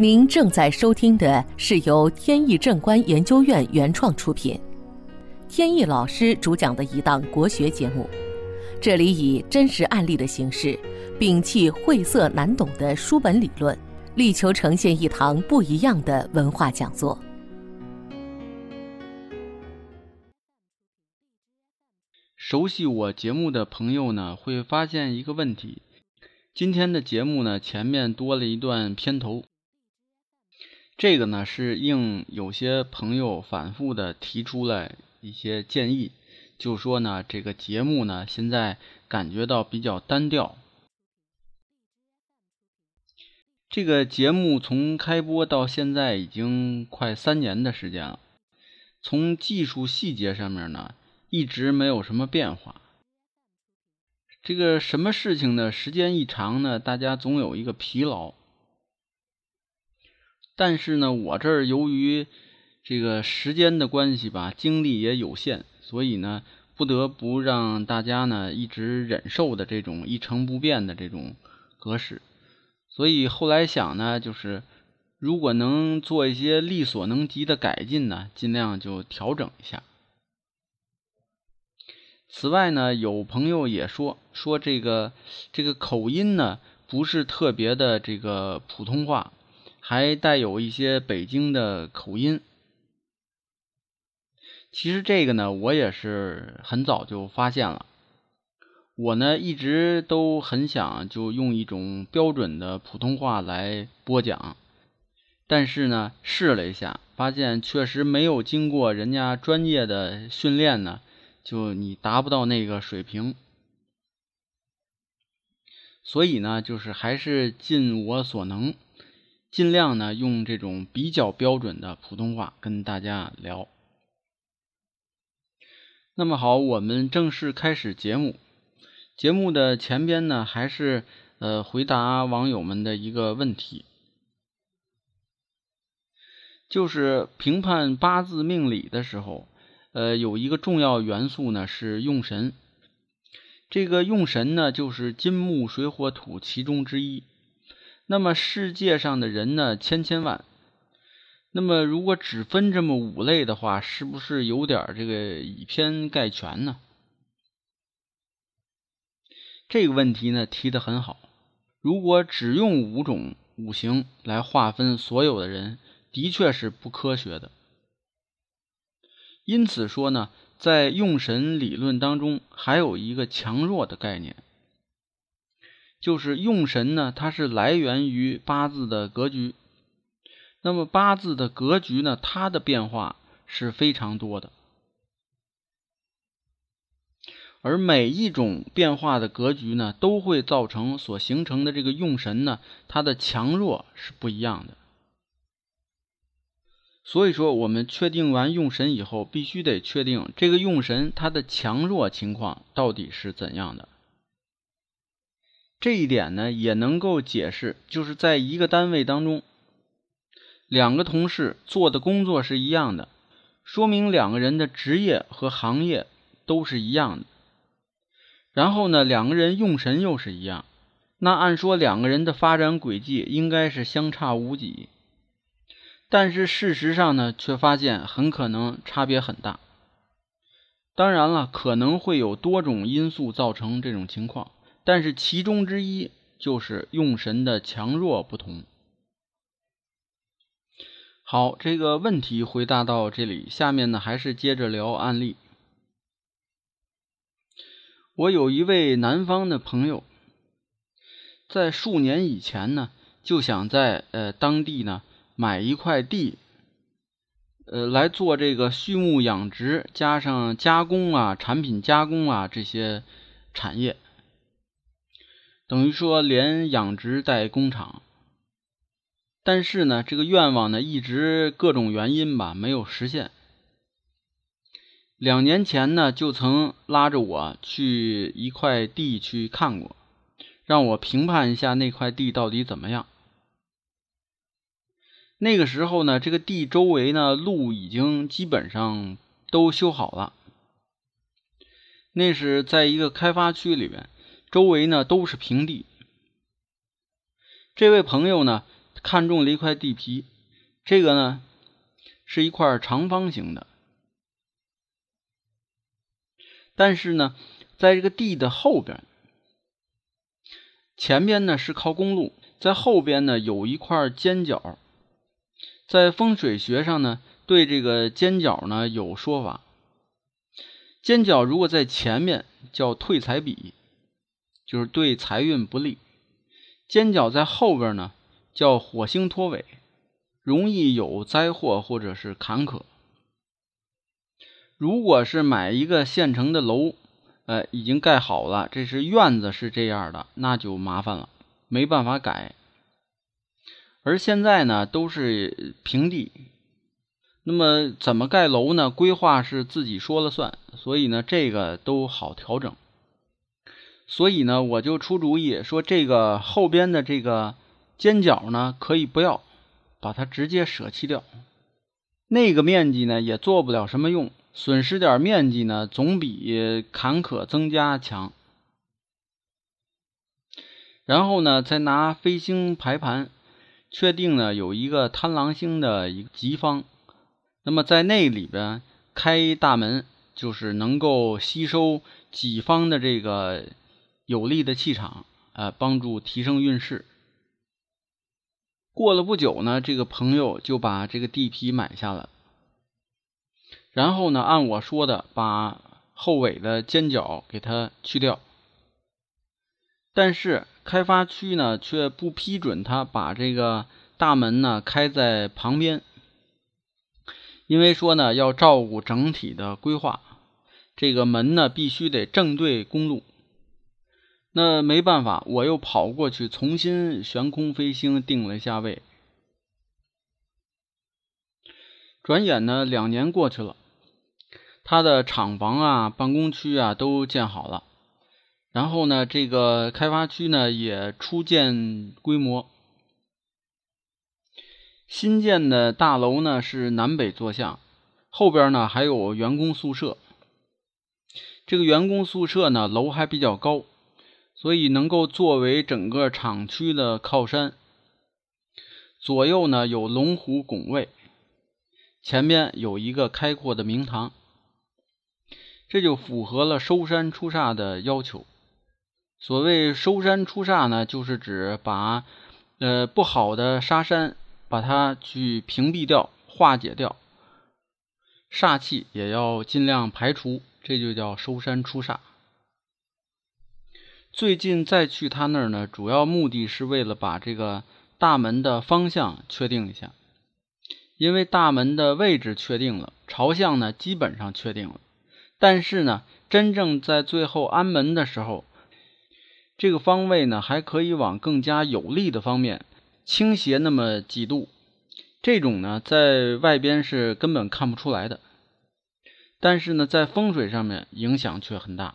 您正在收听的是由天意正观研究院原创出品，天意老师主讲的一档国学节目。这里以真实案例的形式，摒弃晦涩难懂的书本理论，力求呈现一堂不一样的文化讲座。熟悉我节目的朋友呢，会发现一个问题：今天的节目呢，前面多了一段片头。这个呢，是应有些朋友反复的提出来一些建议，就说呢，这个节目呢，现在感觉到比较单调。这个节目从开播到现在已经快三年的时间了，从技术细节上面呢。一直没有什么变化。这个什么事情呢？时间一长呢，大家总有一个疲劳。但是呢，我这儿由于这个时间的关系吧，精力也有限，所以呢，不得不让大家呢一直忍受的这种一成不变的这种格式。所以后来想呢，就是如果能做一些力所能及的改进呢，尽量就调整一下。此外呢，有朋友也说说这个这个口音呢不是特别的这个普通话，还带有一些北京的口音。其实这个呢，我也是很早就发现了。我呢一直都很想就用一种标准的普通话来播讲，但是呢试了一下，发现确实没有经过人家专业的训练呢。就你达不到那个水平，所以呢，就是还是尽我所能，尽量呢用这种比较标准的普通话跟大家聊。那么好，我们正式开始节目。节目的前边呢，还是呃回答网友们的一个问题，就是评判八字命理的时候。呃，有一个重要元素呢，是用神。这个用神呢，就是金木水火土其中之一。那么世界上的人呢，千千万。那么如果只分这么五类的话，是不是有点这个以偏概全呢？这个问题呢，提的很好。如果只用五种五行来划分所有的人，的确是不科学的。因此说呢，在用神理论当中，还有一个强弱的概念，就是用神呢，它是来源于八字的格局。那么八字的格局呢，它的变化是非常多的，而每一种变化的格局呢，都会造成所形成的这个用神呢，它的强弱是不一样的。所以说，我们确定完用神以后，必须得确定这个用神它的强弱情况到底是怎样的。这一点呢，也能够解释，就是在一个单位当中，两个同事做的工作是一样的，说明两个人的职业和行业都是一样的。然后呢，两个人用神又是一样，那按说两个人的发展轨迹应该是相差无几。但是事实上呢，却发现很可能差别很大。当然了，可能会有多种因素造成这种情况，但是其中之一就是用神的强弱不同。好，这个问题回答到这里，下面呢还是接着聊案例。我有一位南方的朋友，在数年以前呢，就想在呃当地呢。买一块地，呃，来做这个畜牧养殖，加上加工啊，产品加工啊这些产业，等于说连养殖带工厂。但是呢，这个愿望呢，一直各种原因吧，没有实现。两年前呢，就曾拉着我去一块地去看过，让我评判一下那块地到底怎么样。那个时候呢，这个地周围呢路已经基本上都修好了。那是在一个开发区里边，周围呢都是平地。这位朋友呢看中了一块地皮，这个呢是一块长方形的，但是呢，在这个地的后边，前边呢是靠公路，在后边呢有一块尖角，在风水学上呢，对这个尖角呢有说法，尖角如果在前面叫退财比，就是对财运不利；尖角在后边呢。叫火星拖尾，容易有灾祸或者是坎坷。如果是买一个现成的楼，呃，已经盖好了，这是院子是这样的，那就麻烦了，没办法改。而现在呢，都是平地，那么怎么盖楼呢？规划是自己说了算，所以呢，这个都好调整。所以呢，我就出主意说，这个后边的这个。尖角呢可以不要，把它直接舍弃掉。那个面积呢也做不了什么用，损失点面积呢总比坎坷增加强。然后呢再拿飞星排盘，确定呢有一个贪狼星的一个吉方，那么在那里边开大门，就是能够吸收己方的这个有利的气场，呃，帮助提升运势。过了不久呢，这个朋友就把这个地皮买下了，然后呢，按我说的，把后尾的尖角给它去掉。但是开发区呢，却不批准他把这个大门呢开在旁边，因为说呢要照顾整体的规划，这个门呢必须得正对公路。那没办法，我又跑过去重新悬空飞行定了一下位。转眼呢，两年过去了，他的厂房啊、办公区啊都建好了，然后呢，这个开发区呢也初见规模。新建的大楼呢是南北坐向，后边呢还有员工宿舍。这个员工宿舍呢楼还比较高。所以能够作为整个厂区的靠山，左右呢有龙虎拱卫，前面有一个开阔的明堂，这就符合了收山出煞的要求。所谓收山出煞呢，就是指把呃不好的杀山把它去屏蔽掉、化解掉，煞气也要尽量排除，这就叫收山出煞。最近再去他那儿呢，主要目的是为了把这个大门的方向确定一下，因为大门的位置确定了，朝向呢基本上确定了，但是呢，真正在最后安门的时候，这个方位呢还可以往更加有利的方面倾斜那么几度，这种呢在外边是根本看不出来的，但是呢在风水上面影响却很大。